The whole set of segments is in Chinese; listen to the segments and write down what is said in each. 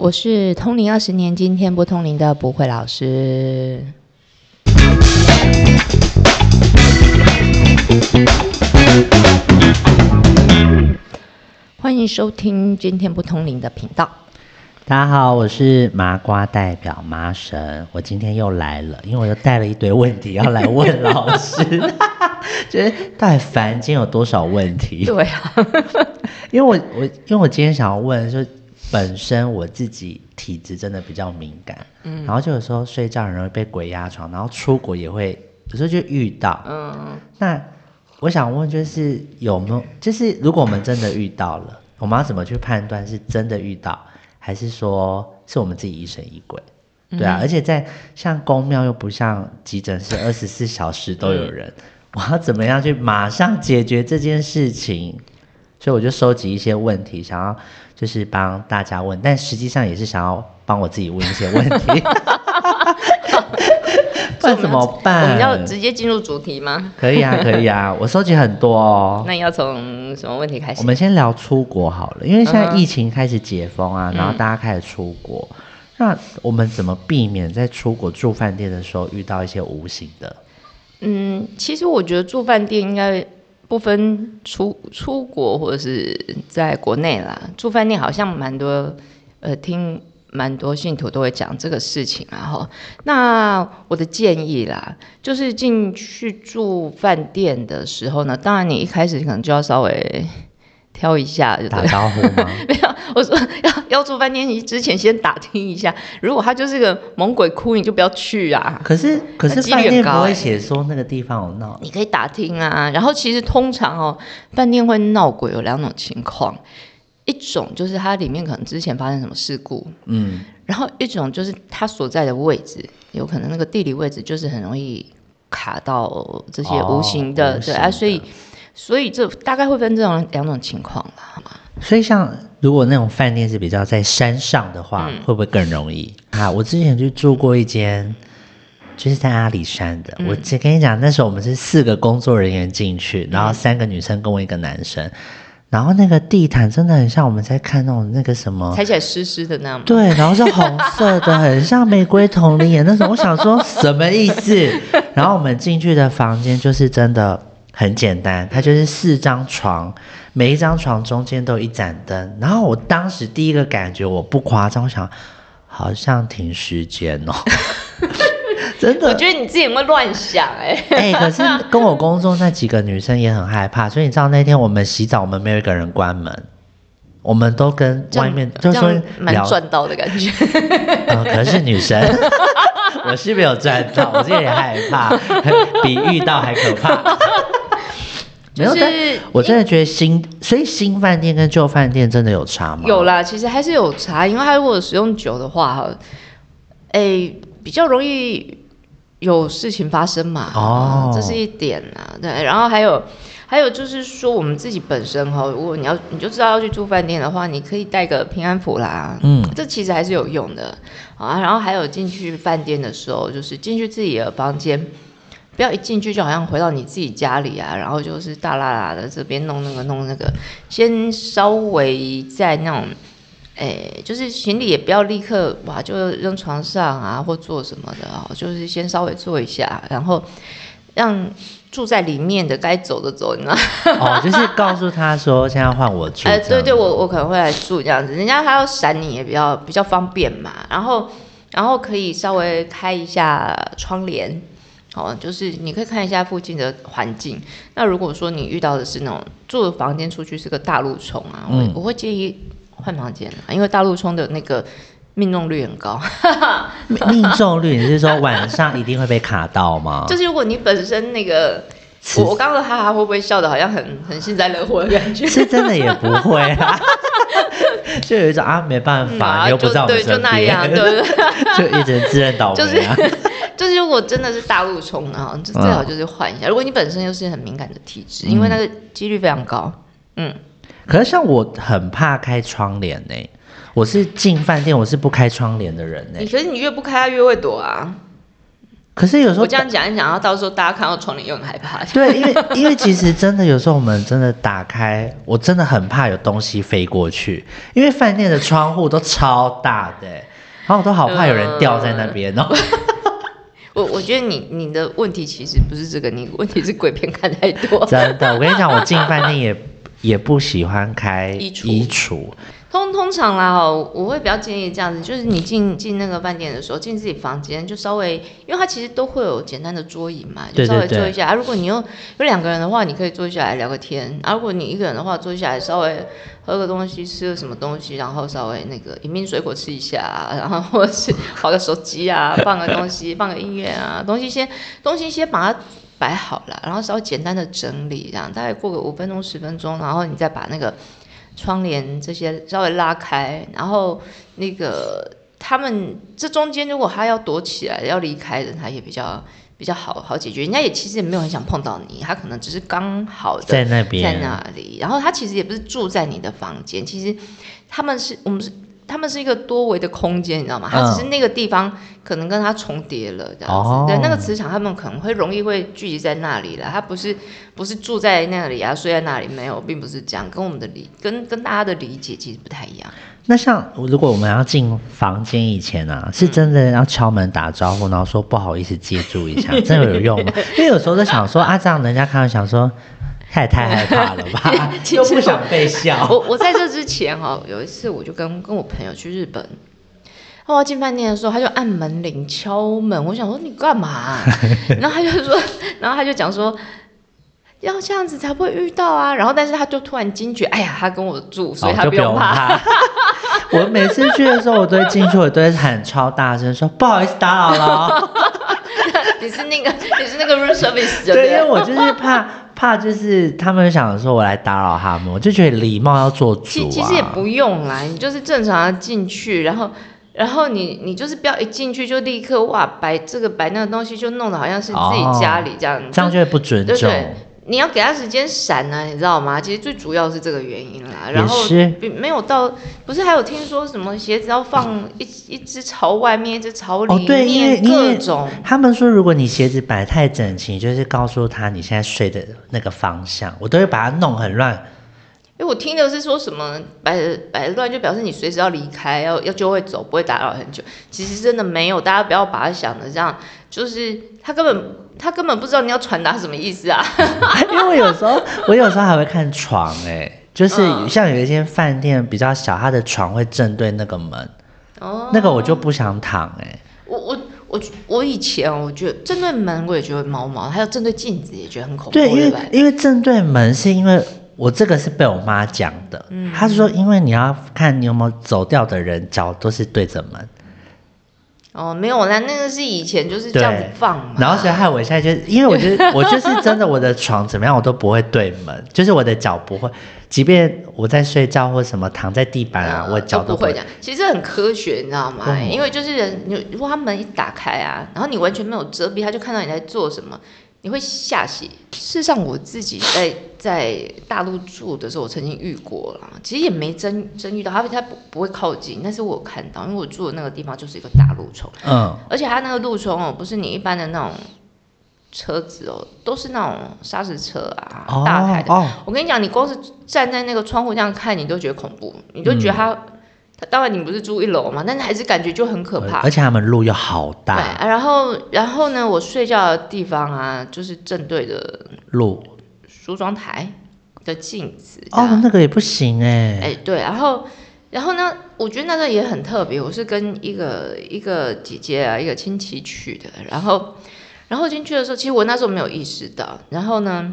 我是通灵二十年，今天不通灵的不会老师。欢迎收听今天不通灵的频道。大家好，我是麻瓜代表麻神，我今天又来了，因为我又带了一堆问题要来问老师，就是太烦，今天有多少问题？对啊，因为我我因为我今天想要问，就本身我自己体质真的比较敏感，嗯，然后就有时候睡觉很容易被鬼压床，然后出国也会有时候就遇到，嗯，那我想问就是有没有，就是如果我们真的遇到了，我们要怎么去判断是真的遇到，还是说是我们自己疑神疑鬼？对啊，而且在像公庙又不像急诊室二十四小时都有人，我要怎么样去马上解决这件事情？所以我就收集一些问题，想要就是帮大家问，但实际上也是想要帮我自己问一些问题。那怎么办？我们要直接进入主题吗？可以啊，可以啊，我收集很多哦。那要从什么问题开始？我们先聊出国好了，因为现在疫情开始解封啊，然后大家开始出国，那我们怎么避免在出国住饭店的时候遇到一些无形的？嗯，其实我觉得住饭店应该不分出出国或者是在国内啦，住饭店好像蛮多，呃，听。蛮多信徒都会讲这个事情啊，哈。那我的建议啦，就是进去住饭店的时候呢，当然你一开始可能就要稍微挑一下，就打招呼吗？没有，我说要要住饭店，你之前先打听一下。如果他就是个猛鬼窟，你就不要去啊。可是可是饭店不会写说那个地方有闹，你可以打听啊。然后其实通常哦，饭店会闹鬼有两种情况。一种就是它里面可能之前发生什么事故，嗯，然后一种就是它所在的位置，有可能那个地理位置就是很容易卡到这些无形的，对啊，所以所以这大概会分这种两种情况吧，好吗？所以像如果那种饭店是比较在山上的话，会不会更容易 啊？我之前去住过一间，就是在阿里山的，我只跟你讲，那时候我们是四个工作人员进去，然后三个女生跟我一个男生。然后那个地毯真的很像我们在看那种那个什么，踩起来湿湿的那样。对，然后是红色的，很像玫瑰童林眼那种。我想说什么意思？然后我们进去的房间就是真的很简单，它就是四张床，每一张床中间都有一盏灯。然后我当时第一个感觉，我不夸张，我想好像停时间哦。真的，我觉得你自己有没有乱想哎？哎，可是跟我工作那几个女生也很害怕，所以你知道那天我们洗澡，我们没有一个人关门，我们都跟外面就说蛮赚到的感觉。嗯，可是女生，我是没有赚到，我自己也害怕，比遇到还可怕。没有，但我真的觉得新，所以新饭店跟旧饭店真的有差吗？有啦，其实还是有差，因为它如果使用久的话，哈，哎，比较容易。有事情发生嘛？哦，这是一点啊。对，然后还有，还有就是说，我们自己本身哈，如果你要，你就知道要去住饭店的话，你可以带个平安符啦。嗯，这其实还是有用的啊。然后还有进去饭店的时候，就是进去自己的房间，不要一进去就好像回到你自己家里啊，然后就是大啦啦的这边弄那个弄那个，先稍微在那种。哎，就是行李也不要立刻哇就扔床上啊，或做什么的啊，就是先稍微做一下，然后让住在里面的该走的走，你知道 哦，就是告诉他说现在换我住。哎，对对，我我可能会来住这样子，人家他要闪你也比较比较方便嘛。然后然后可以稍微开一下窗帘，哦，就是你可以看一下附近的环境。那如果说你遇到的是那种住的房间出去是个大路冲啊，我我会建议。换房间因为大路冲的那个命中率很高。命中率你是说晚上一定会被卡到吗？就是如果你本身那个，我我刚刚哈哈会不会笑的好像很很幸灾乐祸的感觉？是真的也不会啊，就有一种啊没办法，又不在我们身边，对就一直自认倒霉。就是 就是如果真的是大陆冲啊，就最好就是换一下。如果你本身又是很敏感的体质，因为那个几率非常高，嗯。可是像我很怕开窗帘呢，我是进饭店我是不开窗帘的人呢。可是你越不开，它越会躲啊。可是有时候我这样讲一讲，然后到时候大家看到窗帘又很害怕。对，因为因为其实真的有时候我们真的打开，我真的很怕有东西飞过去，因为饭店的窗户都超大的，然后我都好怕有人掉在那边哦。我我觉得你你的问题其实不是这个，你问题是鬼片看太多。真的，我跟你讲，我进饭店也也不喜欢开衣橱衣橱。通通常啦哈，我会比较建议这样子，就是你进进那个饭店的时候，进自己房间就稍微，因为它其实都会有简单的桌椅嘛，就稍微坐一下。啊，如果你有有两个人的话，你可以坐下来聊个天；啊，如果你一个人的话，坐下来稍微喝个东西，吃个什么东西，然后稍微那个饮品水果吃一下，然后或者是划个手机啊，放个东西，放个音乐啊，东西先东西先把它摆好了，然后稍微简单的整理，这样大概过个五分钟十分钟，然后你再把那个。窗帘这些稍微拉开，然后那个他们这中间如果他要躲起来要离开的，他也比较比较好好解决。人家也其实也没有很想碰到你，他可能只是刚好的在那边在那里。然后他其实也不是住在你的房间，其实他们是我们是。他们是一个多维的空间，你知道吗？它只是那个地方可能跟它重叠了这样子。对，那个磁场他们可能会容易会聚集在那里了。他不是不是住在那里啊，睡在那里没有，并不是这样。跟我们的理跟跟大家的理解其实不太一样。那像如果我们要进房间以前啊，是真的要敲门打招呼，然后说不好意思借住一下，真的有用吗？因为有时候在想说啊，这样人家看到想说。太太害怕了吧？又不想被笑。我我在这之前哈，有一次我就跟跟我朋友去日本，我要进饭店的时候，他就按门铃敲门，我想说你干嘛？然后他就说，然后他就讲说，要这样子才不会遇到啊。然后但是他就突然惊觉，哎呀，他跟我住，所以他不用怕。我每次去的时候，我都会进去，我都会喊超大声说不好意思打扰了。你是那个你是那个 room service 对，因为我就是怕。怕就是他们想说我来打扰他们，我就觉得礼貌要做主啊。其实也不用啦，你就是正常的进去，然后然后你你就是不要一进去就立刻哇摆这个摆那个东西，就弄得好像是自己家里这样，这样就会不尊重。你要给他时间闪呢，你知道吗？其实最主要是这个原因啦。然后没有到，不是还有听说什么鞋子要放一一只朝外面，一只朝里面，各种。他们说，如果你鞋子摆太整齐，就是告诉他你现在睡的那个方向，我都会把它弄很乱。因为我听的是说什么摆摆乱，就表示你随时要离开，要要就会走，不会打扰很久。其实真的没有，大家不要把它想的这样，就是他根本。他根本不知道你要传达什么意思啊！因为我有时候，我有时候还会看床，哎，就是像有一些饭店比较小，他的床会正对那个门，哦，那个我就不想躺，哎，我我我我以前我觉得正对门我也觉得毛毛，还有正对镜子也觉得很恐怖。对，因为因为正对门是因为我这个是被我妈讲的，嗯，她说因为你要看你有没有走掉的人脚都是对着门。哦，没有啦，那个是以前就是这样子放嘛。然后所以害我现在就，因为我觉得我就是真的，我的床怎么样我都不会对门，就是我的脚不会，即便我在睡觉或什么躺在地板啊，我脚都不会这样。其实很科学，你知道吗？因为就是人，你如果他门一打开啊，然后你完全没有遮蔽，他就看到你在做什么。你会吓死。事实上，我自己在在大陆住的时候，我曾经遇过啦，其实也没真真遇到，他他不不会靠近，但是我看到，因为我住的那个地方就是一个大路冲，嗯，而且它那个路冲哦，不是你一般的那种车子哦，都是那种砂石车啊，大台的。我跟你讲，你光是站在那个窗户这样看，你都觉得恐怖，你就觉得它。当然你不是住一楼嘛，但是还是感觉就很可怕。而且他们路又好大。对，然后然后呢，我睡觉的地方啊，就是正对的路梳妆台的镜子。哦，那个也不行哎。哎，对，然后然后呢，我觉得那个也很特别。我是跟一个一个姐姐啊，一个亲戚去的。然后然后进去的时候，其实我那时候没有意识到。然后呢，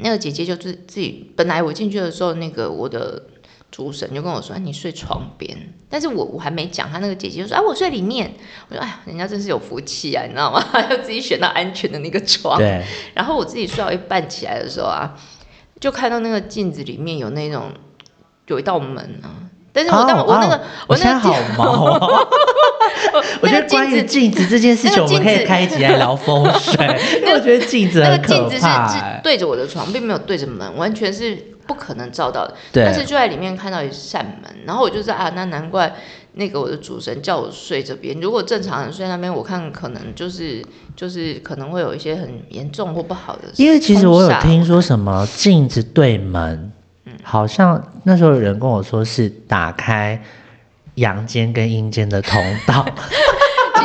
那个姐姐就自自己，本来我进去的时候，那个我的。主神就跟我说：“你睡床边。”但是我我还没讲，他那个姐姐就说：“哎，我睡里面。”我说：“哎呀，人家真是有福气啊，你知道吗？要自己选到安全的那个床。”对。然后我自己睡到一半起来的时候啊，就看到那个镜子里面有那种有一道门啊。但是我当我那个我现在好毛啊！我觉得关于镜子这件事情，我们可以开一集来聊风水。因为我觉得镜子那个镜子是。对着我的床，并没有对着门，完全是。不可能照到的。但是就在里面看到一扇门，然后我就知道啊，那难怪那个我的主神叫我睡这边。如果正常人睡那边，我看可能就是就是可能会有一些很严重或不好的。因为其实我有听说什么镜子对门，嗯好像那时候有人跟我说是打开阳间跟阴间的通道。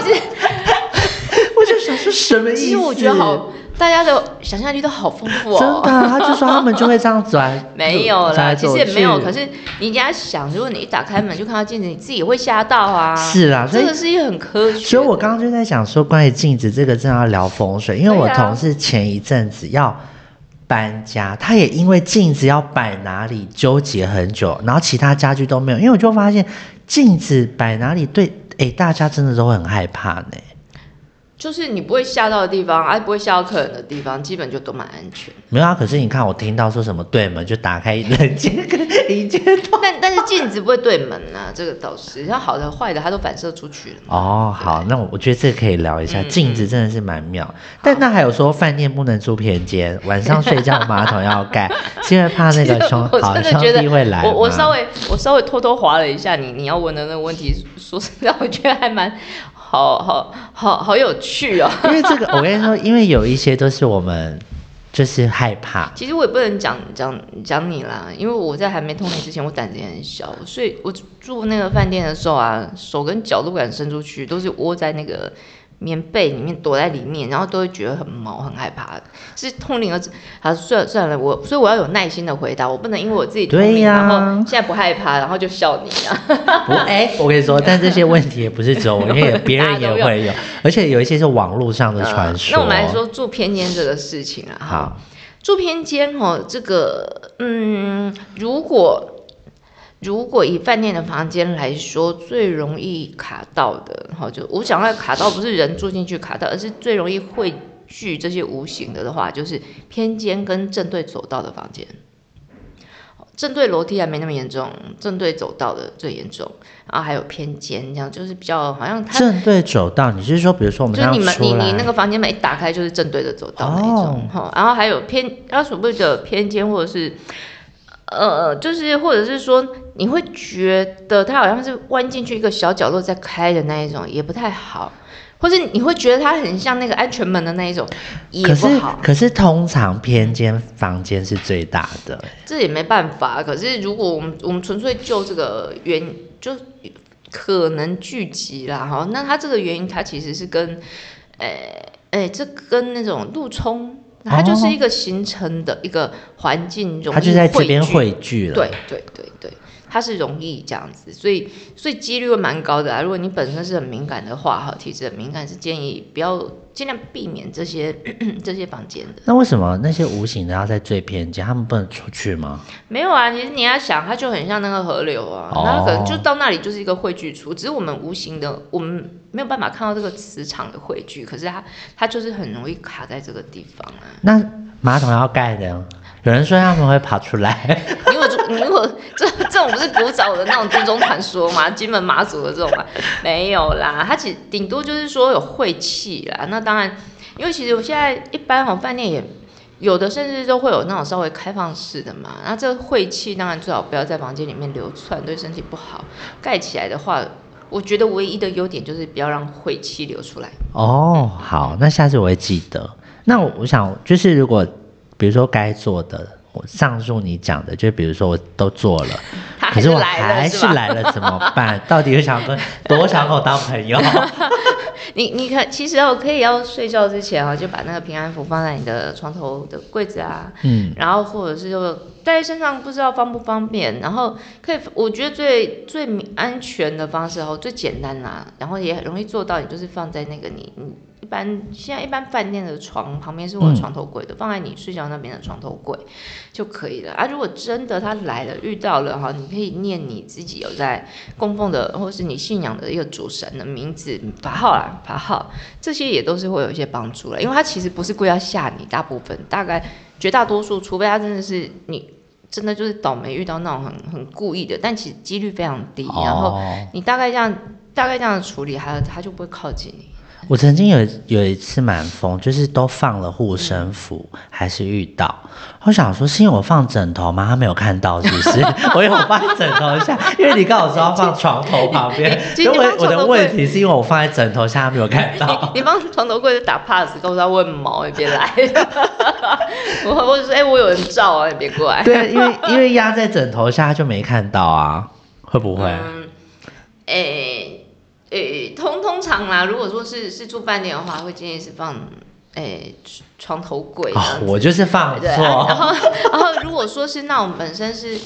其实 我就想说什么意思？其实我觉得好，大家的想象力都好丰富哦。真的啊、他就说他们就会这样转，没有啦，其实也没有。可是你人家想，如果你一打开门就看到镜子，你自己也会吓到啊。是啦，所以这个是一个很科学。所以我刚刚就在想说，关于镜子这个，正要聊风水，因为我同事前一阵子要搬家，他也因为镜子要摆哪里纠结很久，然后其他家具都没有，因为我就发现镜子摆哪里对，哎，大家真的都会很害怕呢。就是你不会吓到的地方，而、不会吓到客人的地方，基本就都蛮安全。没有啊，可是你看我听到说什么对门就打开冷间跟一间通。但但是镜子不会对门啊，这个倒是，像好的坏的它都反射出去了。哦，好，那我我觉得这个可以聊一下，嗯镜子真的是蛮妙。但那还有说饭店不能住偏间，晚上睡觉马桶要盖，是因为怕那个兄好兄真的觉得弟会来我我稍微我稍微偷偷划了一下你你要问的那个问题，说实在，我觉得还蛮好好好好有趣哦。因为这个，我跟你说，因为有一些都是我们就是害怕，其实我也不能讲讲讲你啦，因为我在还没通灵之前，我胆子也很小，所以我住那个饭店的时候啊，手跟脚都不敢伸出去，都是窝在那个棉被里面躲在里面，然后都会觉得很毛很害怕。是通灵了，好算了算了，我所以我要有耐心的回答，我不能因为我自己通灵，对呀然后现在不害怕，然后就笑你啊。不，哎、我跟你说，但这些问题也不是只有我，因为别人也会有，而且有一些是网络上的传说。嗯那我们来说住偏间这个事情啊，哈好，住偏间哦，这个嗯，如果如果以饭店的房间来说，最容易卡到的，哈，就我想要卡到不是人住进去卡到，而是最容易汇聚这些无形的的话，就是偏间跟正对走道的房间。正对楼梯还没那么严重，正对走道的最严重，然后还有偏间，这样就是比较好像它正对走道，你是说，比如说我们就是你们你你那个房间门一打开就是正对着走道那一种哈、然后还有偏，它所谓的偏间或者是。呃，就是或者是说，你会觉得它好像是弯进去一个小角落在开的那一种，也不太好，或者你会觉得它很像那个安全门的那一种，也可是不好。可是通常偏间房间是最大的，这也没办法。可是如果我们我们纯粹就这个原就可能聚集啦哈，那它这个原因它其实是跟，诶、诶、这跟那种路冲，它就是一个形成的一个环境容易它就在这边汇聚了。对对对对，它是容易这样子，所以所以几率会蛮高的啊。如果你本身是很敏感的话，哈，体质很敏感，是建议不要尽量避免这些 这些房间的。那为什么那些无形的要在最偏间，他们不能出去吗？没有啊，其实你要想，它就很像那个河流啊，哦那可能就到那里就是一个汇聚处，只是我们无形的，我们没有办法看到这个磁场的汇聚，可是它它就是很容易卡在这个地方啊。那马桶要盖的，有人说他们会跑出来，你如果你如果这这种不是古早的那种军中传说吗？金门马祖的这种吗？没有啦，它其实顶多就是说有晦气啦。那当然，因为其实我现在一般哦饭店也有的甚至都会有那种稍微开放式的嘛。那这个晦气当然最好不要在房间里面流窜，对身体不好。盖起来的话，我觉得唯一的优点就是不要让晦气流出来。哦，好，那下次我会记得。那我我想就是，如果比如说该做的，我上述你讲的，就比如说我都做了，可是我还是来了怎么办？到底有想跟多想跟我当朋友？你你看，其实我，可以要睡觉之前啊，就把那个平安符放在你的床头的柜子啊，嗯，然后或者是就带在身上，不知道方不方便。然后可以，我觉得最最安全的方式哦，最简单啦，然后也很容易做到，你就是放在那个你你一般现在一般饭店的床旁边是会有嗯床头柜的，放在你睡觉那边的床头柜就可以了啊。如果真的他来了遇到了哈，你可以念你自己有在供奉的或是你信仰的一个主神的名字法号啦，法号这些也都是会有一些帮助了，因为他其实不是故意要吓你，大部分大概绝大多数，除非他真的是你真的就是倒霉遇到那种很很故意的，但其实几率非常低。然后哦你大概这样大概这样处理，他他就不会靠近你。我曾经有有一次蛮疯，就是都放了护身符，还是遇到。我想说，是因为我放枕头吗？他没有看到，是不是？我有放在枕头下，因为你刚好说要放床头旁边。因为我的问题是因为我放在枕头下，他没有看到。你放床头柜就打 pass，告诉他问毛，你别来。我我就说，哎，我有人照啊，你别过来。对，因为因为压在枕头下就没看到啊，会不会？嗯，诶。诶，通通常啦，如果说是是住饭店的话，会建议是放诶床头柜。哦，我就是放错。然后然后如果说是那种本身是。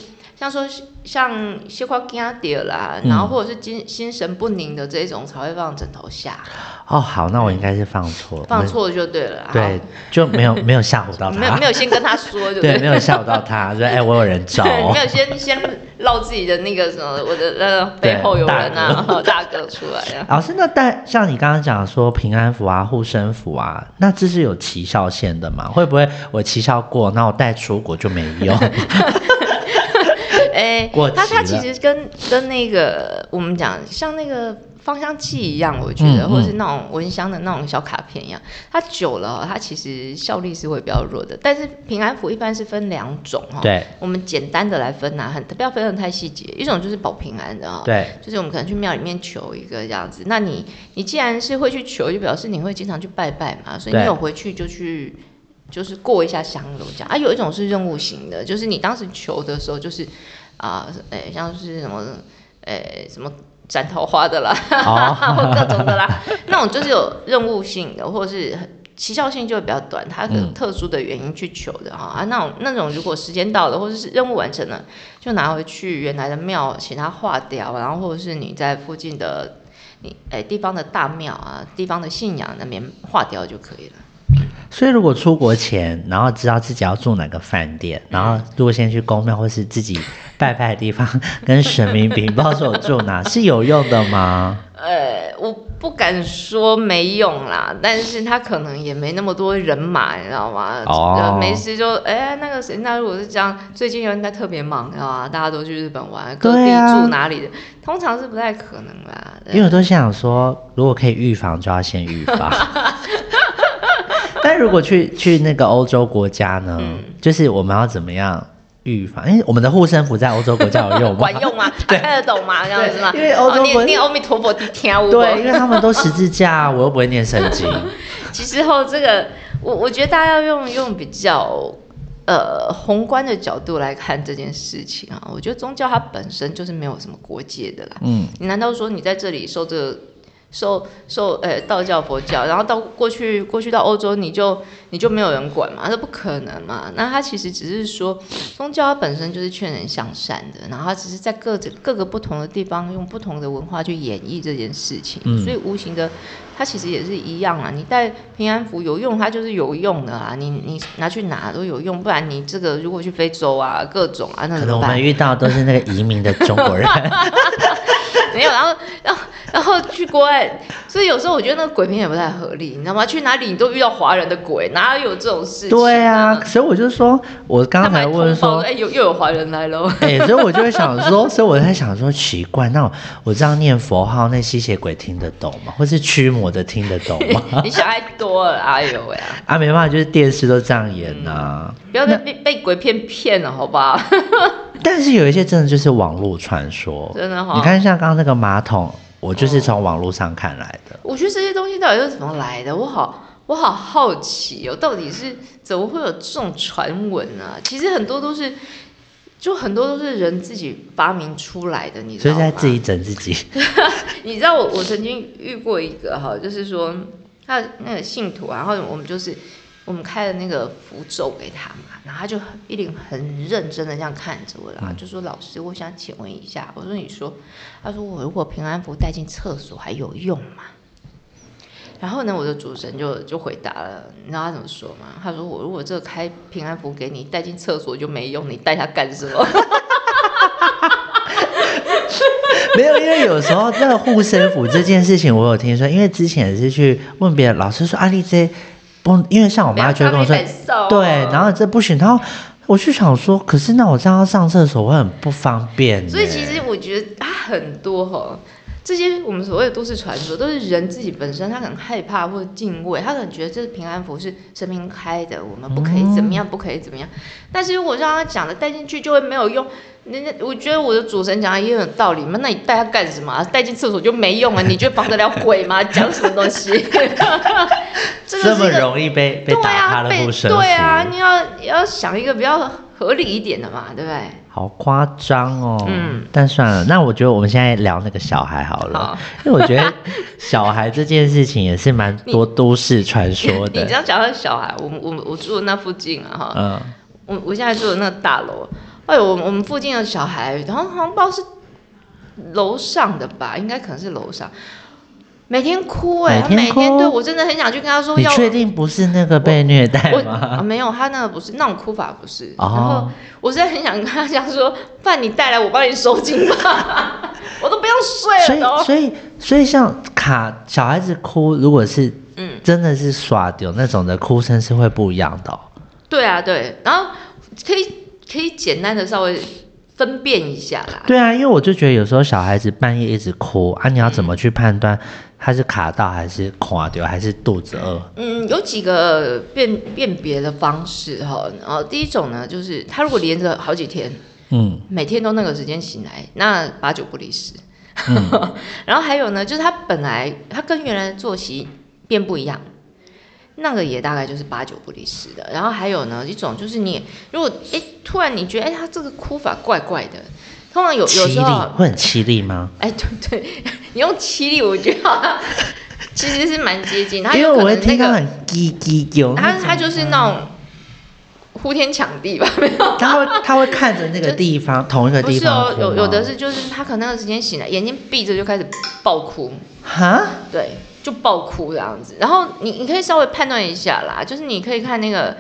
像说像西瓜惊掉啦，然后或者是精心神不宁的这种才会放枕头下。哦，好，那我应该是放错，放错就对了。对，就没有没有吓唬到他，没有没有先跟他说，对？没有吓唬到他，说哎，我有人找。没有先先露自己的那个什么，我的呃背后有人啊，大哥出来啊。老师，那带像你刚刚讲说平安符啊、护身符啊，那这是有奇效线的吗？会不会我奇效过，那我带出国就没用？哎，它它其实跟跟那个我们讲像那个芳香剂一样，我觉得，或者是那种蚊香的那种小卡片一样，它久了，它其实效力是会比较弱的。但是平安符一般是分两种哈，对，我们简单的来分呐，很不要分的太细节。一种就是保平安的啊，对，就是我们可能去庙里面求一个这样子。那你你既然是会去求，就表示你会经常去拜拜嘛，所以你有回去就去就是过一下香炉这样。啊，有一种是任务型的，就是你当时求的时候就是。啊，诶，像是什么，诶，什么斩桃花的啦，或各种的啦，那种就是有任务性的，或者是奇效性就会比较短，它有特殊的原因去求的哈。啊，那种那种如果时间到了，或者是任务完成了，就拿回去原来的庙，请他化掉，然后或者是你在附近的你诶地方的大庙啊，地方的信仰那边化掉就可以了。所以，如果出国前，然后知道自己要住哪个饭店，然后如果先去公庙或是自己拜拜的地方，跟神明禀报说我住哪，是有用的吗？呃，我不敢说没用啦，但是他可能也没那么多人马，你知道吗？哦。没事就哎，那个谁，那如果是这样，最近有人在特别忙，知道吗？大家都去日本玩，各地住哪里的，通常是不太可能啦。因为我都想说，如果可以预防，就要先预防。但如果去去那个欧洲国家呢？就是我们要怎么样预防？因为我们的护身符在欧洲国家有用吗？管用吗？看得懂吗？这样子吗？因为欧洲念念阿弥陀佛，听我。对，因为他们都十字架，我又不会念圣经。其实后这个，我我觉得大家要用用比较呃宏观的角度来看这件事情啊。我觉得宗教它本身就是没有什么国界的啦。嗯，你难道说你在这里受这个？受受呃道教佛教，然后到过去过去到欧洲，你就你就没有人管嘛？这不可能嘛？那他其实只是说，宗教它本身就是劝人向善的，然后它只是在各各个不同的地方用不同的文化去演绎这件事情，所以无形的，它其实也是一样啊。你带平安符有用，它就是有用的啊。你你拿去哪都有用，不然你这个如果去非洲啊，各种啊，那可能我们遇到都是那个移民的中国人。没有，然后，然后，然后去国外，所以有时候我觉得那个鬼片也不太合理，你知道吗？去哪里你都遇到华人的鬼，哪有这种事情？对啊，所以我就说，我刚才问说，哎，又又有华人来喽，哎，所以我就会想说，所以我在想说，奇怪，那我这样念佛号，那吸血鬼听得懂吗？或是驱魔的听得懂吗？你想太多了，哎呦喂啊！啊，没办法，就是电视都这样演呐，不要再被被鬼片骗了，好不好？但是有一些真的就是网络传说，真的哈。你看像刚刚那个马桶，我就是从网络上看来的。我觉得这些东西到底是怎么来的？我好，我好好奇哦，到底是怎么会有这种传闻啊？其实很多都是，就很多都是人自己发明出来的，你知道吗？所以在自己整自己。你知道我我曾经遇过一个哈，就是说他那个信徒，然后我们就是。我们开了那个符咒给他嘛，然后他就一脸很认真的这样看着我，然后就说：“老师，我想请问一下。”我说：“你说。”他说：“我如果平安符带进厕所还有用吗？”然后呢，我的主持人就就回答了，你知道他怎么说吗？他说：“我如果这个开平安符给你带进厕所就没用，你带它干什么？” 没有，因为有时候那个护身符这件事情，我有听说，因为之前是去问别人，老师说阿丽这。不，因为像我妈就会跟我说，对，然后这不行，然后我就想说，可是那我这样上厕所会很不方便。所以其实我觉得啊，很多哈，这些我们所谓的都市传说，都是人自己本身他很害怕或者敬畏，他可能觉得这是平安符是神明开的，我们不可以怎么样，不可以怎么样。但是如果让他讲的带进去就会没有用。那那我觉得我的主神讲的也有道理嘛，那你带他干什么？带进厕所就没用啊？你觉得防得了鬼吗？讲什么东西？这么容易被被打他的护身符？对啊，你要要想一个比较合理一点的嘛，对不对？好夸张哦，嗯，但算了，那我觉得我们现在聊那个小孩好了，因为我觉得小孩这件事情也是蛮多都市传说的。你这样讲到小孩，我我我住的那附近啊，哈，嗯，我我现在住的那个大楼，哎呦，我我们附近的小孩，然后好像不知道是楼上的吧，应该可能是楼上。每天哭哎，他每天对我真的很想去跟他说。你确定不是那个被虐待吗？没有，他那个不是那种哭法，不是。然后我真的很想跟他讲说，饭你带来，我帮你收金吧，我都不用睡了。所以，所以，所以像卡小孩子哭，如果是嗯，真的是耍丢那种的哭声是会不一样的。对啊，对，然后可以可以简单的稍微。分辨一下啦。对啊，因为我就觉得有时候小孩子半夜一直哭啊，你要怎么去判断他是卡到还是垮掉还是肚子饿？嗯，有几个辨辨别的方式哈。然后第一种呢，就是他如果连着好几天，嗯，每天都那个时间醒来，那八九不离十。然后还有呢，就是他本来他跟原来的作息变不一样。那个也大概就是八九不离十的，然后还有呢一种就是你如果哎突然你觉得哎他这个哭法怪怪的，通常有有时候会很凄厉吗？哎对对，你用凄厉我觉得 其实是蛮接近，因为我会听到很叽叽叫，他他就是那种呼天抢地吧，没有，他会他会看着那个 地方同一个地方，不是哦，有有的是就是他可能那个时间醒来，眼睛闭着就开始爆哭，哈，对。就爆哭这样子，然后你你可以稍微判断一下啦，就是你可以看那个，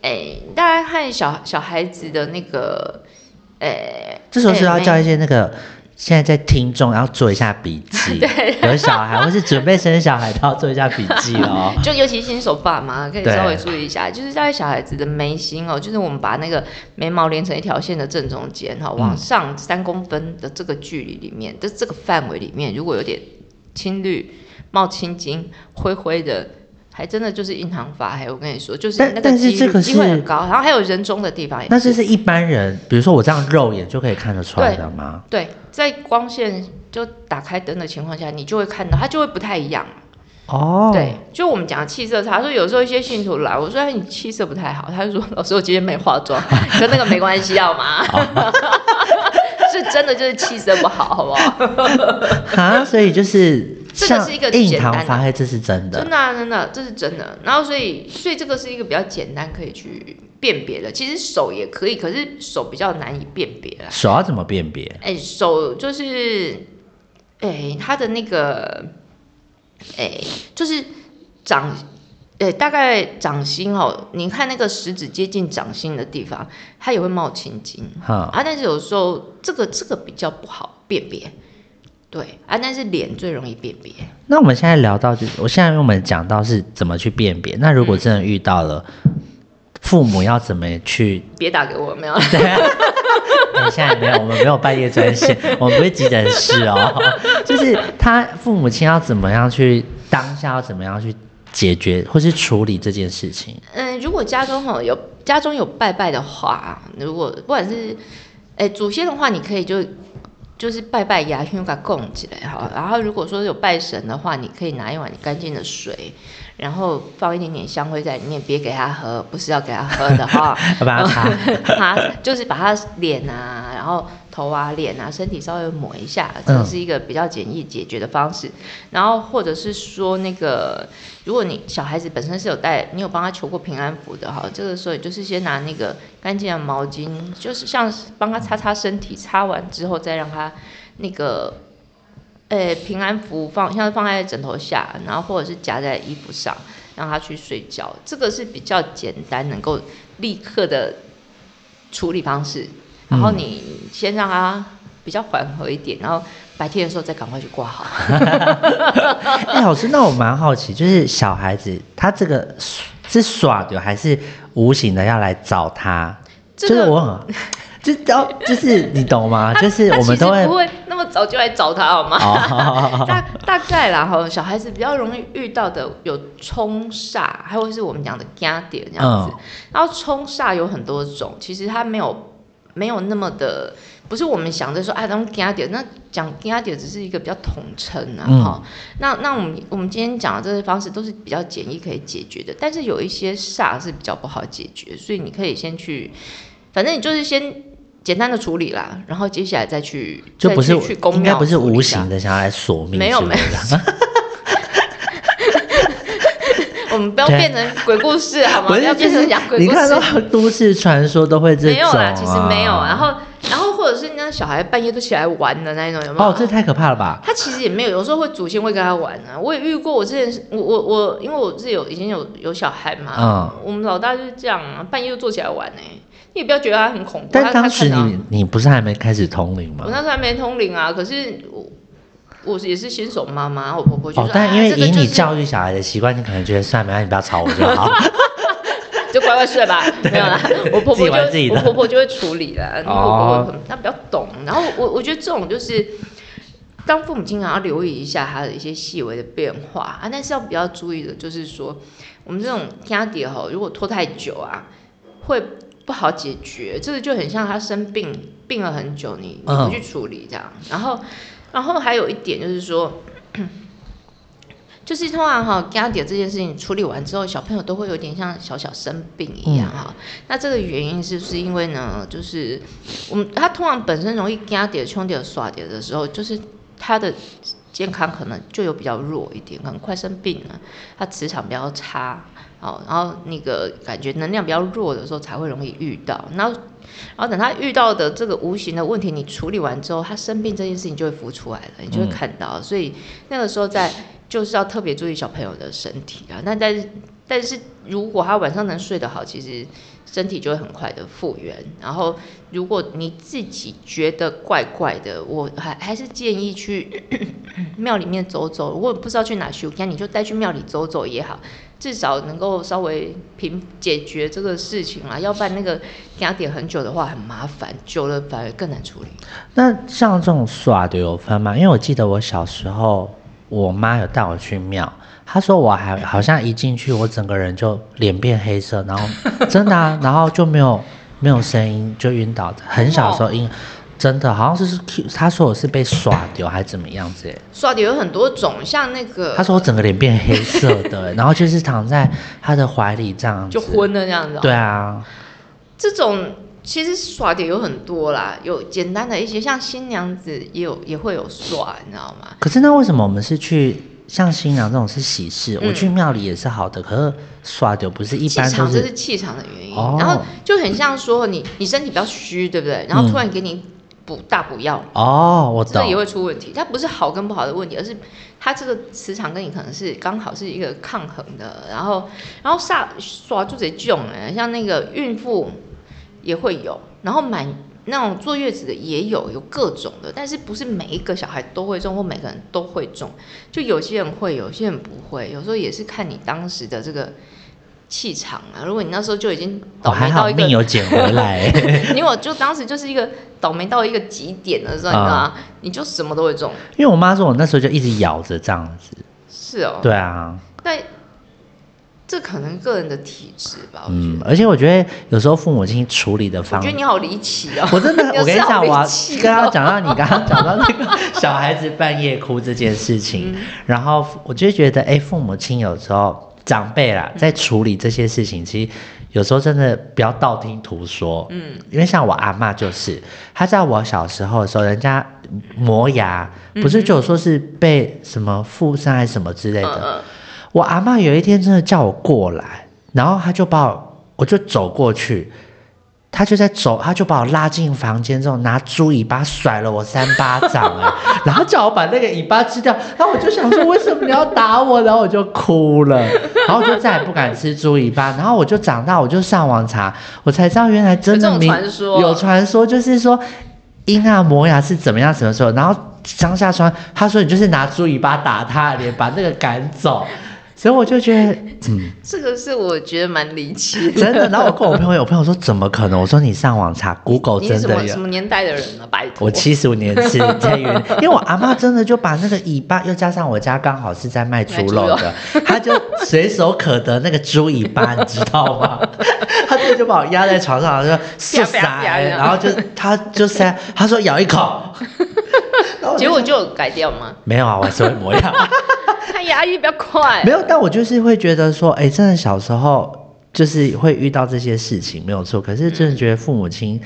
哎，大家看小小孩子的那个，哎，这时候是要叫一些那个现在在听众，然后做一下笔记，对，有小孩或是准备生小孩都要做一下笔记哦。就尤其新手爸妈可以稍微注意一下，就是在小孩子的眉心哦，就是我们把那个眉毛连成一条线的正中间哈，往上三公分的这个距离里面的这个范围里面，如果有点青绿。冒青筋，灰灰的，还真的就是印堂发黑。我跟你说，就是那个机机会很高。然后还有人中的地方，那这是一般人，比如说我这样肉眼就可以看得出来的吗？对，在光线就打开灯的情况下，你就会看到它就会不太一样。哦，对，就我们讲气色差，说有时候一些信徒来，我说你气色不太好，他就说老师我今天没化妆，跟那个没关系，好吗？是真的就是气色不好，好不好？啊，所以就是。这个是一个印堂发黑，这是真的，真的真的，这是真的。然后所以所以这个是一个比较简单可以去辨别的。其实手也可以，可是手比较难以辨别了。手要怎么辨别？哎，手就是，哎，它的那个，哎，就是掌，哎，大概掌心哦，你看那个食指接近掌心的地方，它也会冒青筋。哈啊，但是有时候这个这个比较不好辨别。对啊，但是脸最容易辨别。那我们现在聊到，就是我现在我们讲到是怎么去辨别。那如果真的遇到了，父母要怎么去？别打给我，没有。对，现在没有，我们没有半夜专线，我们不是急诊室哦。就是他父母亲要怎么样去当下要怎么样去解决或是处理这件事情？嗯，如果家中哈有家中有拜拜的话，如果不管是哎祖先的话，你可以就。就是拜拜牙，签给它供起来哈。然后如果说有拜神的话，你可以拿一碗干净的水，然后放一点点香灰在里面，别给他喝，不是要给他喝的哈。把 他擦，就是把他脸啊，然后。头啊、脸啊、身体稍微抹一下，这是一个比较简易解决的方式。然后或者是说，那个如果你小孩子本身是有带，你有帮他求过平安符的哈，这个时候就是先拿那个干净的毛巾，就是像帮他擦擦身体，擦完之后再让他那个，呃，平安符放像是放在枕头下，然后或者是夹在衣服上，让他去睡觉。这个是比较简单，能够立刻的处理方式。然后你先让他比较缓和一点，然后白天的时候再赶快去挂号。哎，老师，那我蛮好奇，就是小孩子他这个是耍的，还是无形的要来找他？就是我很，就哦，就是你懂吗？就是我们都会不会那么么早就来找他好吗？大大概啦哈，小孩子比较容易遇到的有冲煞，还有是我们讲的加点这样子。然后冲煞有很多种，其实它没有没有那么的，不是我们想着说哎，当加点，那讲加点只是一个比较统称啊哈。那那我们我们今天讲的这些方式都是比较简易可以解决的，但是有一些煞是比较不好解决，所以你可以先去，反正你就是先。简单的处理啦，然后接下来再去，就不是去公应该不是无形的想要来索命，没有没有。我们不要变成鬼故事好吗？不要变成讲鬼故事。你看到都市传说都会这种，没有啦，其实没有。然后，然后或者是那小孩半夜都起来玩的那一种，有没有？哦，这太可怕了吧？他其实也没有，有时候会祖先会跟他玩啊。我也遇过，我之前我我我，因为我自己有已经有有小孩嘛，嗯，我们老大就是这样啊，半夜就坐起来玩呢。你也不要觉得他很恐怖。但当时你你不是还没开始通灵吗？我那时候还没通灵啊，可是我我也是新手妈妈，我婆婆就说，但因为以你教育小孩的习惯，你可能觉得算了，没关系，不要吵我就好，就乖乖睡吧。没有啦，我婆婆就我婆婆就会处理了，因为我婆婆她比较懂。然后我我觉得这种就是当父母经常要留意一下他的一些细微的变化啊，但是要比较注意的就是说，我们这种家底吼，如果拖太久啊，会。不好解决，这个就很像他生病病了很久，你你不去处理这样，然后然后还有一点就是说，就是通常哈家底这件事情处理完之后，小朋友都会有点像小小生病一样哈。那这个原因是不是因为呢？就是我们他通常本身容易家底兄弟耍点的时候，就是他的健康可能就有比较弱一点，可能快生病了，他磁场比较差。哦，然后那个感觉能量比较弱的时候才会容易遇到，然后，然后等他遇到的这个无形的问题，你处理完之后，他生病这件事情就会浮出来了，你就会看到，所以那个时候在就是要特别注意小朋友的身体啊。那但是但是如果他晚上能睡得好，其实身体就会很快的复原。然后如果你自己觉得怪怪的，我还还是建议去 庙里面走走。如果不知道去哪修，那你就带去庙里走走也好。至少能够稍微平解决这个事情啦，要不然那个给他点很久的话很麻烦，久了反而更难处理。那像这种耍的有分吗？因为我记得我小时候，我妈有带我去庙，她说我还好像一进去，我整个人就脸变黑色，然后真的啊，然后就没有没有声音，就晕倒的。很小的时候，因真的好像是是 Q，他说我是被耍丢还是怎么样子？耍丢有很多种，像那个他说我整个脸变黑色的，然后就是躺在他的怀里这样子，就昏了这样子。对啊，这种其实耍丢有很多啦，有简单的一些，像新娘子也有也会有耍，你知道吗？可是那为什么我们是去像新娘这种是喜事，我去庙里也是好的，可是耍丢不是一般都是气场的原因，然后就很像说你你身体比较虚，对不对？然后突然给你。补大补药哦，我知道，这也会出问题。它不是好跟不好的问题，而是它这个磁场跟你可能是刚好是一个抗衡的。然后，然后煞刷就得囧哎，像那个孕妇也会有，然后满那种坐月子的也有，有各种的。但是不是每一个小孩都会中，或每个人都会中，就有些人会，有些人不会。有时候也是看你当时的这个。气场啊！如果你那时候就已经倒霉到一个，命有捡回来。因为我就当时就是一个倒霉到一个极点的时候，你知道吗？你就什么都会中。因为我妈说我那时候就一直咬着这样子。是哦。对啊。但这可能个人的体质吧。嗯，而且我觉得有时候父母亲处理的方，我觉得你好离奇哦。我真的，我跟你讲，我跟他讲到你刚刚讲到那个小孩子半夜哭这件事情，然后我就觉得，哎，父母亲有时候。长辈啦，在处理这些事情，其实有时候真的不要道听途说。嗯，因为像我阿妈就是，她在我小时候的时候，人家磨牙，不是就说是被什么附身还是什么之类的。我阿妈有一天真的叫我过来，然后她就把我，我就走过去。他就在走，他就把我拉进房间之后，拿猪尾巴甩了我三巴掌，哎，然后叫我把那个尾巴吃掉。然后我就想说，为什么你要打我？然后我就哭了，然后我就再也不敢吃猪尾巴。然后我就长大，我就上网查，我才知道原来真的有传说，就是说婴儿磨牙是怎么样，什么时候？然后张下川他说你就是拿猪尾巴打他的脸，把那个赶走。所以我就觉得，嗯，这个是我觉得蛮离奇的。真的。然后我跟我朋友，我朋友说怎么可能？我说你上网查，Google 真的有。什么年代的人呢？拜托。我七十五年次在云，因为我 阿妈真的就把那个尾巴，又加上我家刚好是在卖猪肉的，他就随手可得那个猪尾巴，你知道吗？他就就把我压在床上，说是塞，然后就他就塞，他说咬一口，结果就改掉吗？没有啊，我还是会磨牙。牙医比较快。没有，但我就是会觉得说，哎，真的小时候就是会遇到这些事情，没有错。可是真的觉得父母亲。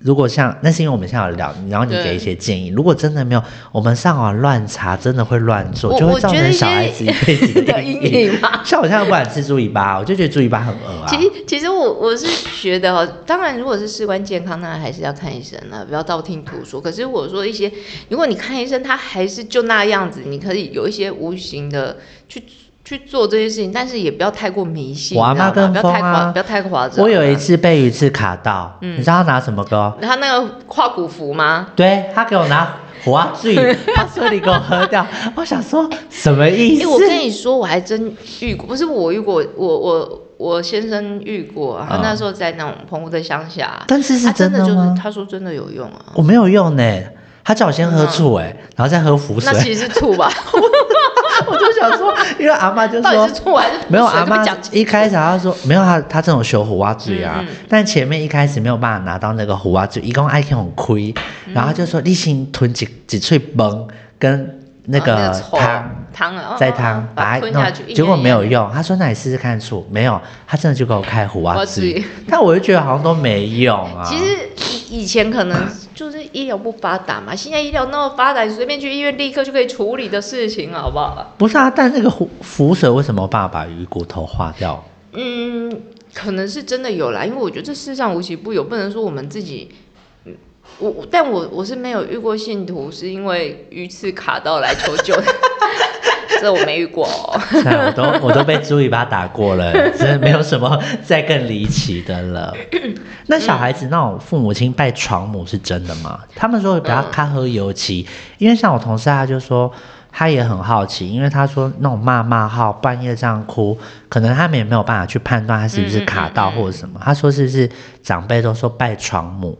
如果像那是因为我们现在有聊，然后你给一些建议。如果真的没有，我们上网乱查，真的会乱做，就会造成小孩子一辈子的 阴影。像我现在不敢吃猪尾巴，我就觉得猪尾巴很恶啊。其实，其实我我是觉得哦，当然如果是事关健康，那还是要看医生了，不要道听途说。可是我说一些，如果你看医生，他还是就那样子，你可以有一些无形的去。去做这些事情，但是也不要太过迷信，我阿妈跟风啊，不要太夸张。我有一次被鱼刺卡到，你知道他拿什么歌？他那个跨骨符吗？对他给我拿花醉，他说你给我喝掉。我想说什么意思？我跟你说，我还真遇过，不是我遇过，我我我先生遇过，他那时候在那种澎湖的乡下，但是是真的就是？他说真的有用啊，我没有用呢。他叫我先喝醋哎，然后再喝符水。那其实是醋吧？我就想说，因为阿妈就说没有阿妈一开始他说没有她她这种修虎蛙嘴啊，但前面一开始没有办法拿到那个虎蛙嘴，一共爱看很亏，然后就说你先吞几几脆崩跟。那个汤汤在汤把它弄，结果没有用。他说：“那你试试看醋。”没有，他真的就给我开胡蛙汁。但我就觉得好像都没用啊。其实以以前可能就是医疗不发达嘛，现在医疗那么发达，你随便去医院立刻就可以处理的事情，好不好？不是啊，但那个湖浮水为什么爸爸把鱼骨头化掉？嗯，可能是真的有啦，因为我觉得这世上无奇不有，不能说我们自己。我但我我是没有遇过信徒是因为鱼刺卡到来求救的，这我没遇过哦。我都我都被猪尾巴打过了，真的没有什么再更离奇的了。那小孩子那种父母亲拜床母是真的吗？他们说比较他喝油漆，因为像我同事他就说他也很好奇，因为他说那种骂骂号半夜这样哭，可能他们也没有办法去判断他是不是卡到或者什么。他说是是长辈都说拜床母。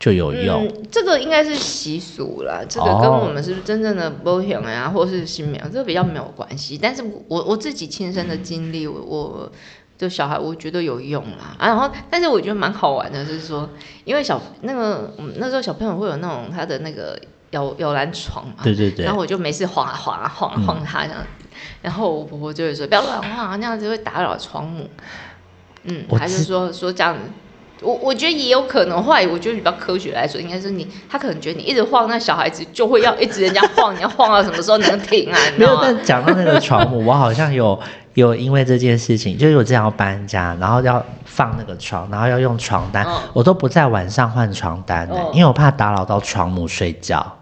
就有用，这个应该是习俗啦，这个跟我们是不是真正的保险啊，或是新苗，这个比较没有关系。但是我我自己亲身的经历，我我就小孩我觉得有用啦。啊，然后但是我觉得蛮好玩的，就是说，因为小那个那时候小朋友会有那种他的那个摇摇篮床嘛，对对对，然后我就没事晃啊晃啊晃啊晃他这样，然后我婆婆就会说不要乱晃，那样子会打扰床母。嗯，还是说说这样子。我我觉得也有可能，后来我觉得比较科学来说，应该是你他可能觉得你一直晃，那小孩子就会要一直人家晃，你要晃到什么时候能停啊？没有，但讲到那个床母，我好像有有因为这件事情，就是我这样要搬家，然后要放那个床，然后要用床单，我都不在晚上换床单的，因为我怕打扰到床母睡觉。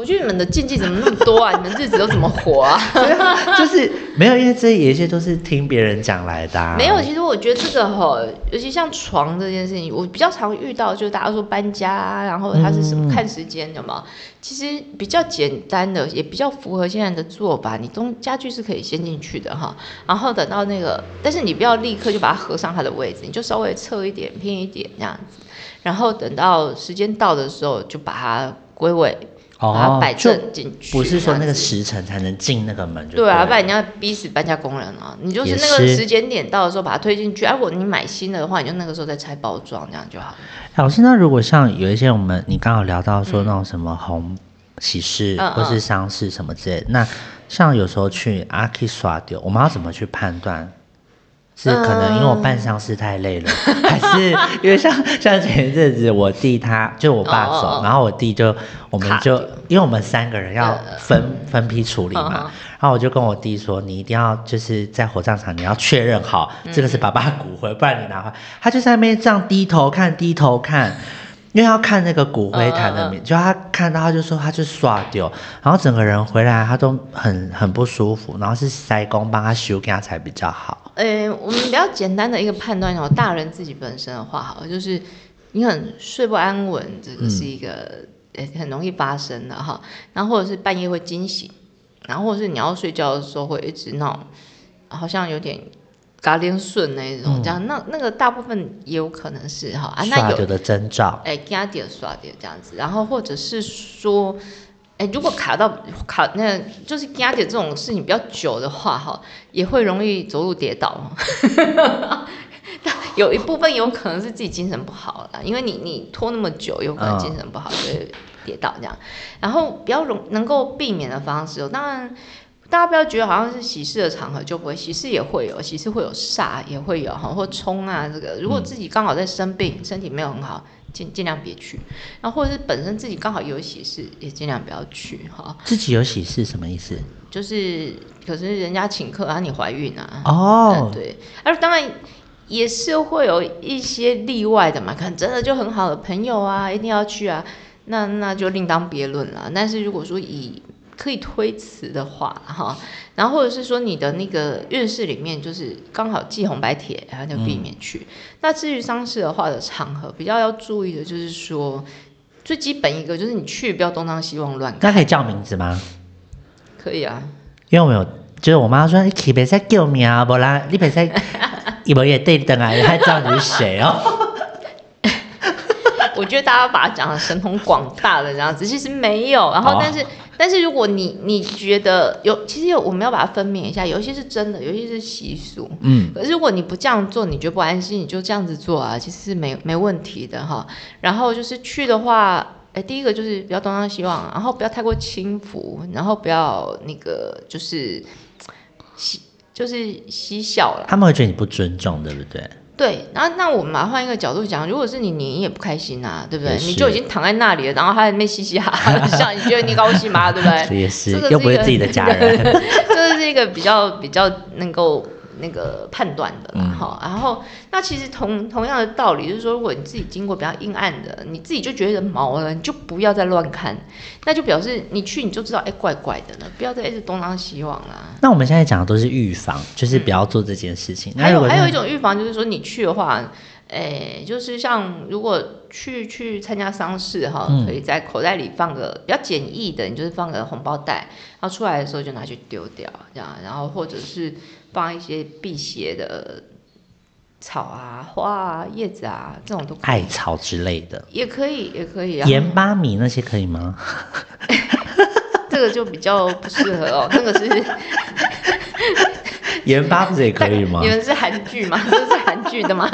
我觉得你们的禁忌怎么那么多啊？你们日子都怎么活啊？就是没有，因为这有一些都是听别人讲来的。没有，其实我觉得这个吼，尤其像床这件事情，我比较常遇到，就是大家说搬家啊，然后它是什么看时间的嘛。其实比较简单的，也比较符合现在的做法。你东家具是可以先进去的哈，然后等到那个，但是你不要立刻就把它合上它的位置，你就稍微侧一点、偏一点这样子，然后等到时间到的时候就把它归位。把它摆正进去，不是说那个时辰才能进那个门，对啊，不然你要逼死搬家工人啊！你就是那个时间点到的时候把它推进去，如果你买新的的话，你就那个时候再拆包装，这样就好。老师，那如果像有一些我们你刚好聊到说那种什么红喜事或是丧事什么之类，那像有时候去阿 K 刷丢，我们要怎么去判断？是可能因为我办丧事太累了，还是因为像像前一阵子我弟他就我爸走，然后我弟就我们就因为我们三个人要分分批处理嘛，然后我就跟我弟说，你一定要就是在火葬场你要确认好这个是爸爸骨灰，不然你拿回他就在那边这样低头看低头看。因为要看那个骨灰坛的面，就他看到他就说他就刷掉，然后整个人回来他都很很不舒服，然后是塞工帮他修给他才比较好。呃，我们比较简单的一个判断哦，大人自己本身的话，好就是你很睡不安稳，这个是一个呃很容易发生的哈。然后或者是半夜会惊醒，然后或者是你要睡觉的时候会一直闹，好像有点嘎连顺那一种，这样那那个大部分也有可能是哈啊，那有的征兆，哎，加点刷点这样子，然后或者是说，哎，如果卡到卡，那就是加点这种事情比较久的话哈，也会容易走路跌倒。有一部分有可能是自己精神不好了，因为你你拖那么久，有可能精神不好就会跌倒这样。然后比较容能够避免的方式，当然大家不要觉得好像是喜事的场合就不会，喜事也会有，喜事会有煞也会有哈，或冲啊这个。如果自己刚好在生病，身体没有很好，尽尽量别去。然后或者是本身自己刚好有喜事，也尽量不要去哈。自己有喜事什么意思？就是可是人家请客啊，你怀孕啊？哦，对，而当然。也是会有一些例外的嘛，可能真的就很好的朋友啊，一定要去啊，那那就另当别论了。但是如果说以可以推辞的话，哈，然后或者是说你的那个运势里面就是刚好系红白帖，然后就避免去。那至于丧事的话的场合，比较要注意的就是说，最基本一个就是你去不要东张西望乱。那可以叫名字吗？可以啊，因为我有，就是我妈说你去别再叫名啊，不然你别再。一模也对等啊，还知道你是谁哦？我觉得大家把它讲的神通广大的这样子，其实没有。然后，但是，但是如果你你觉得有，其实有我们要把它分辨一下，有一些是真的，有一些是习俗。嗯。可是如果你不这样做，你觉得不安心，你就这样子做啊，其实是没没问题的哈。然后就是去的话，哎，第一个就是不要东张西望，然后不要太过轻浮，然后不要那个就是就是嬉笑了，他们会觉得你不尊重，对不对？对，然后那我们换一个角度讲，如果是你，你也不开心啊，对不对？你就已经躺在那里了，然后他还没嘻嘻哈哈笑，你觉得你高兴吗？对不对？也是，又不是自己的家人，这是一个比较比较能够。那个判断的啦，哈，然后那其实同同样的道理，就是说，如果你自己经过比较阴暗的，你自己就觉得毛了，你就不要再乱看，那就表示你去你就知道，哎，怪怪的了，不要再一直东张西望啦。那我们现在讲的都是预防，就是不要做这件事情。还有还有一种预防，就是说你去的话，哎，就是像如果去去参加丧事哈，可以在口袋里放个比较简易的，你就是放个红包袋，然后出来的时候就拿去丢掉，这样，然后或者是。放一些辟邪的草啊、花啊、叶子啊，这种都艾草之类的也可以，也可以啊。盐巴米那些可以吗？这个就比较不适合哦，那个是盐巴不是也可以吗？你们是韩剧吗？这是韩剧的吗？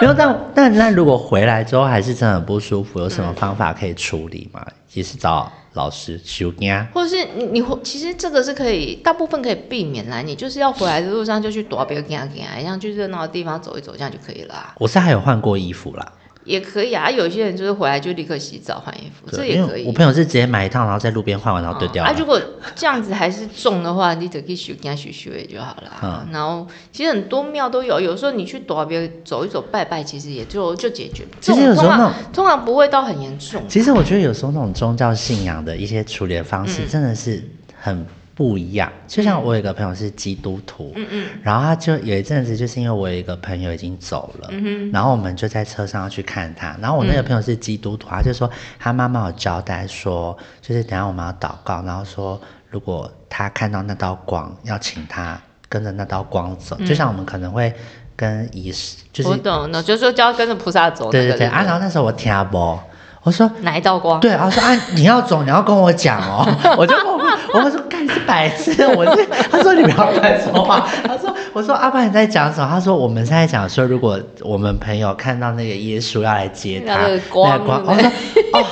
没有，但但那如果回来之后还是真的很不舒服，有什么方法可以处理吗？也是找。老师修惊，或者是你你其实这个是可以大部分可以避免啦。你就是要回来的路上就去躲别个惊啊惊啊，像去热闹的地方走一走，这样就可以了。我是还有换过衣服啦。也可以啊，有些人就是回来就立刻洗澡换衣服，这也可以。我朋友是直接买一套，然后在路边换完然后丢掉。啊，如果这样子还是重的话，你就可以修给他修修就好了。嗯，然后其实很多庙都有，有时候你去躲别走一走拜拜，其实也就就解决。其实有时候那种通常不会到很严重。其实我觉得有时候那种宗教信仰的一些处理的方式真的是很。不一样，就像我有一个朋友是基督徒，嗯嗯，然后他就有一阵子，就是因为我有一个朋友已经走了，然后我们就在车上要去看他，然后我那个朋友是基督徒，他就说他妈妈有交代说，就是等下我们要祷告，然后说如果他看到那道光，要请他跟着那道光走，就像我们可能会跟仪式，就是我懂，那就是说就要跟着菩萨走，对对对，啊，然后那时候我听阿伯。我说哪一道光？对啊，说啊，你要走，你要跟我讲哦。我就我我说干是白痴，我这他说你不要乱说话。他说我说阿爸你在讲什么？他说我们现在讲说，如果我们朋友看到那个耶稣要来接他，那个光，我说哦，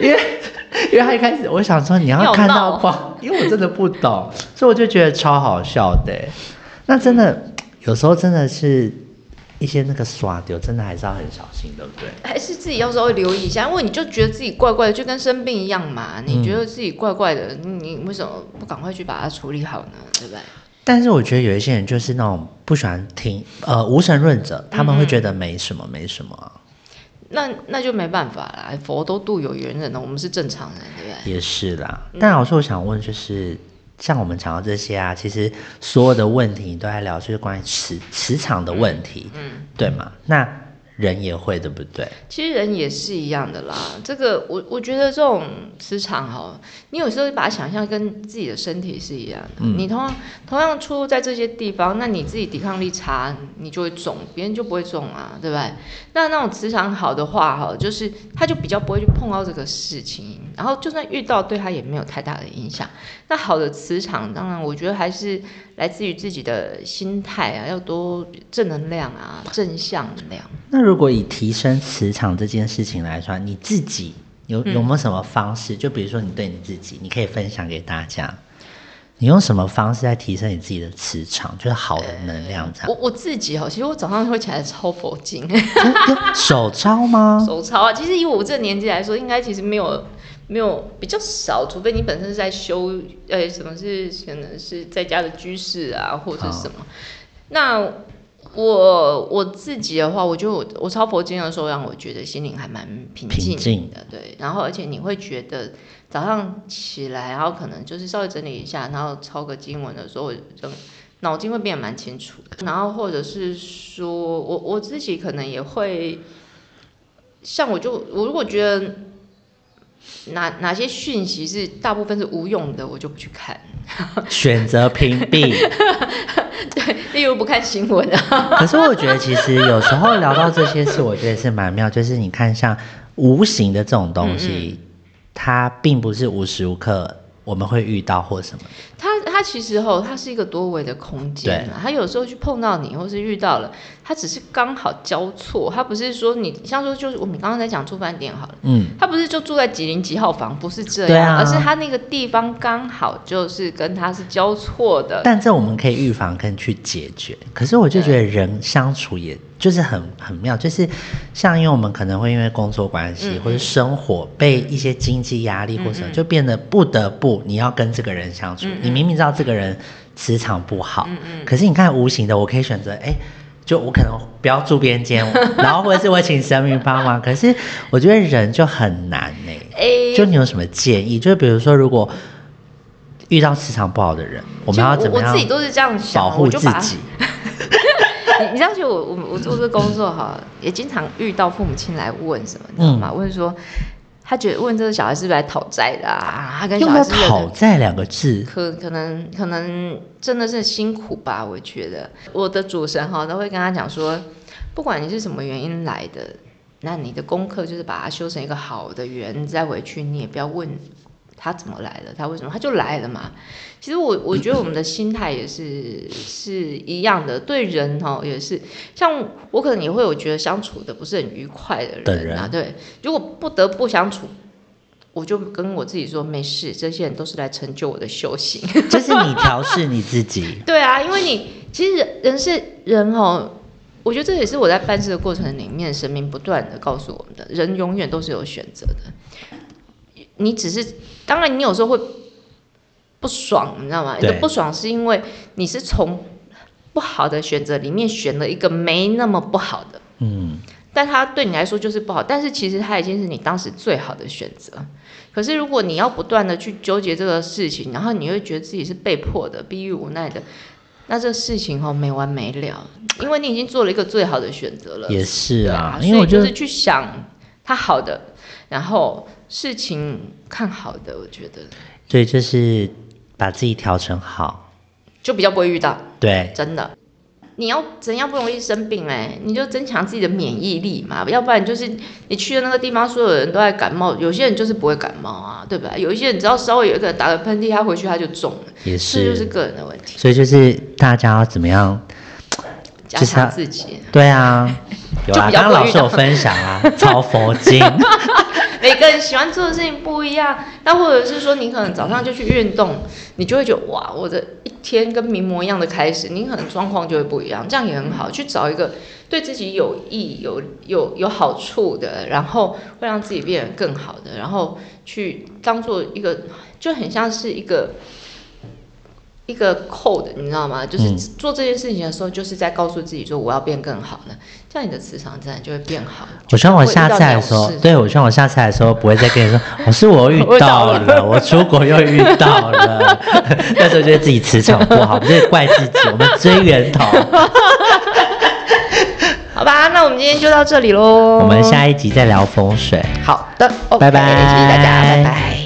因为因为他一开始我想说你要看到光，因为我真的不懂，所以我就觉得超好笑的。那真的有时候真的是。一些那个刷丢，真的还是要很小心，对不对？还是自己要稍微留意一下，因为你就觉得自己怪怪的，就跟生病一样嘛。你觉得自己怪怪的，你为什么不赶快去把它处理好呢？对不对？但是我觉得有一些人就是那种不喜欢听，呃，无神论者，他们会觉得没什么，没什么。那那就没办法啦，佛都度有缘人了，我们是正常人，对不对？也是啦。但老师，我想问就是。像我们讲到这些啊，其实所有的问题都在聊，就是关于磁磁场的问题，嗯，对吗？那人也会，对不对？其实人也是一样的啦。这个我我觉得这种磁场哈，你有时候把它想象跟自己的身体是一样的。你同样同样出入在这些地方，那你自己抵抗力差，你就会中，别人就不会中啊，对不对？那那种磁场好的话哈，就是他就比较不会去碰到这个事情，然后就算遇到，对他也没有太大的影响。那好的磁场，当然我觉得还是来自于自己的心态啊，要多正能量啊，正向能量。那如果以提升磁场这件事情来说，你自己有有没有什么方式？就比如说你对你自己，你可以分享给大家，你用什么方式在提升你自己的磁场，就是好的能量这样。我我自己哦，其实我早上会起来抄佛经，手抄吗？手抄啊，其实以我这个年纪来说，应该其实没有没有比较少，除非你本身是在修，呃，什么是可能是在家的居士啊，或者什么，那。我我自己的话，我就我我抄佛经的时候，让我觉得心灵还蛮平静的，对。然后而且你会觉得早上起来，然后可能就是稍微整理一下，然后抄个经文的时候，就脑筋会变得蛮清楚的。然后或者是说我我自己可能也会，像我就我如果觉得。哪哪些讯息是大部分是无用的，我就不去看，选择屏蔽。对，例如不看新闻啊。可是我觉得，其实有时候聊到这些事，我觉得是蛮妙。就是你看，像无形的这种东西，它并不是无时无刻。我们会遇到或什么？它它其实吼，它是一个多维的空间啊。它有时候去碰到你，或是遇到了，它只是刚好交错。它不是说你像说就是我们刚刚在讲住饭店好了，嗯，它不是就住在几零几号房，不是这样，而是它那个地方刚好就是跟它是交错的。但这我们可以预防跟去解决。可是我就觉得人相处也。就是很很妙，就是像因为我们可能会因为工作关系或者生活被一些经济压力或什么，就变得不得不你要跟这个人相处。你明明知道这个人磁场不好，可是你看无形的，我可以选择，哎，就我可能不要住边间，然后或者是我请神明帮忙。可是我觉得人就很难呢。就你有什么建议？就比如说，如果遇到磁场不好的人，我们要怎么样？我自己都是这样想，保护自己。你知道，就我我我做这个工作哈，也经常遇到父母亲来问什么，你知道吗？问说他觉得问这个小孩是不是来讨债的啊？他跟小孩讨债两个字，可可能可能真的是辛苦吧？我觉得我的主神哈都会跟他讲说，不管你是什么原因来的，那你的功课就是把它修成一个好的缘，再回去你也不要问。他怎么来的？他为什么？他就来了嘛。其实我我觉得我们的心态也是是一样的，对人哦也是。像我可能也会有觉得相处的不是很愉快的人啊。对，如果不得不相处，我就跟我自己说没事，这些人都是来成就我的修行。就是你调试你自己。对啊，因为你其实人是人哦，我觉得这也是我在办事的过程里面，神明不断的告诉我们的，人永远都是有选择的。你只是，当然你有时候会不爽，你知道吗？个不爽是因为你是从不好的选择里面选了一个没那么不好的，嗯，但它对你来说就是不好，但是其实它已经是你当时最好的选择。可是如果你要不断的去纠结这个事情，然后你会觉得自己是被迫的、逼于无奈的，那这事情哦没完没了，因为你已经做了一个最好的选择了。也是啊，所以就是去想它好的，然后。事情看好的，我觉得，对，就是把自己调整好，就比较不会遇到。对，真的，你要怎样不容易生病哎？你就增强自己的免疫力嘛，要不然就是你去的那个地方，所有人都在感冒，有些人就是不会感冒啊，对吧？有一些人只要稍微有一个打个喷嚏，他回去他就中了，也是，这就是个人的问题。所以就是大家要怎么样加强自己？对啊，有啊，刚刚老师有分享啊，抄佛经。每个人喜欢做的事情不一样，那或者是说你可能早上就去运动，你就会觉得哇，我的一天跟名模一样的开始，你可能状况就会不一样，这样也很好，去找一个对自己有益、有有有好处的，然后会让自己变得更好的，然后去当做一个，就很像是一个。一个 code，你知道吗？就是做这件事情的时候，就是在告诉自己说我要变更好了，这样你的磁场自然就会变好。我希望我下次来的时候，对我希望我下次来的时候不会再跟你说，我是我遇到了，我出国又遇到了，那时候觉得自己磁场不好，不是怪自己，我们追源头。好吧，那。那我们今天就到这里喽。我们下一集再聊风水。好的，拜拜，谢谢大家，拜拜。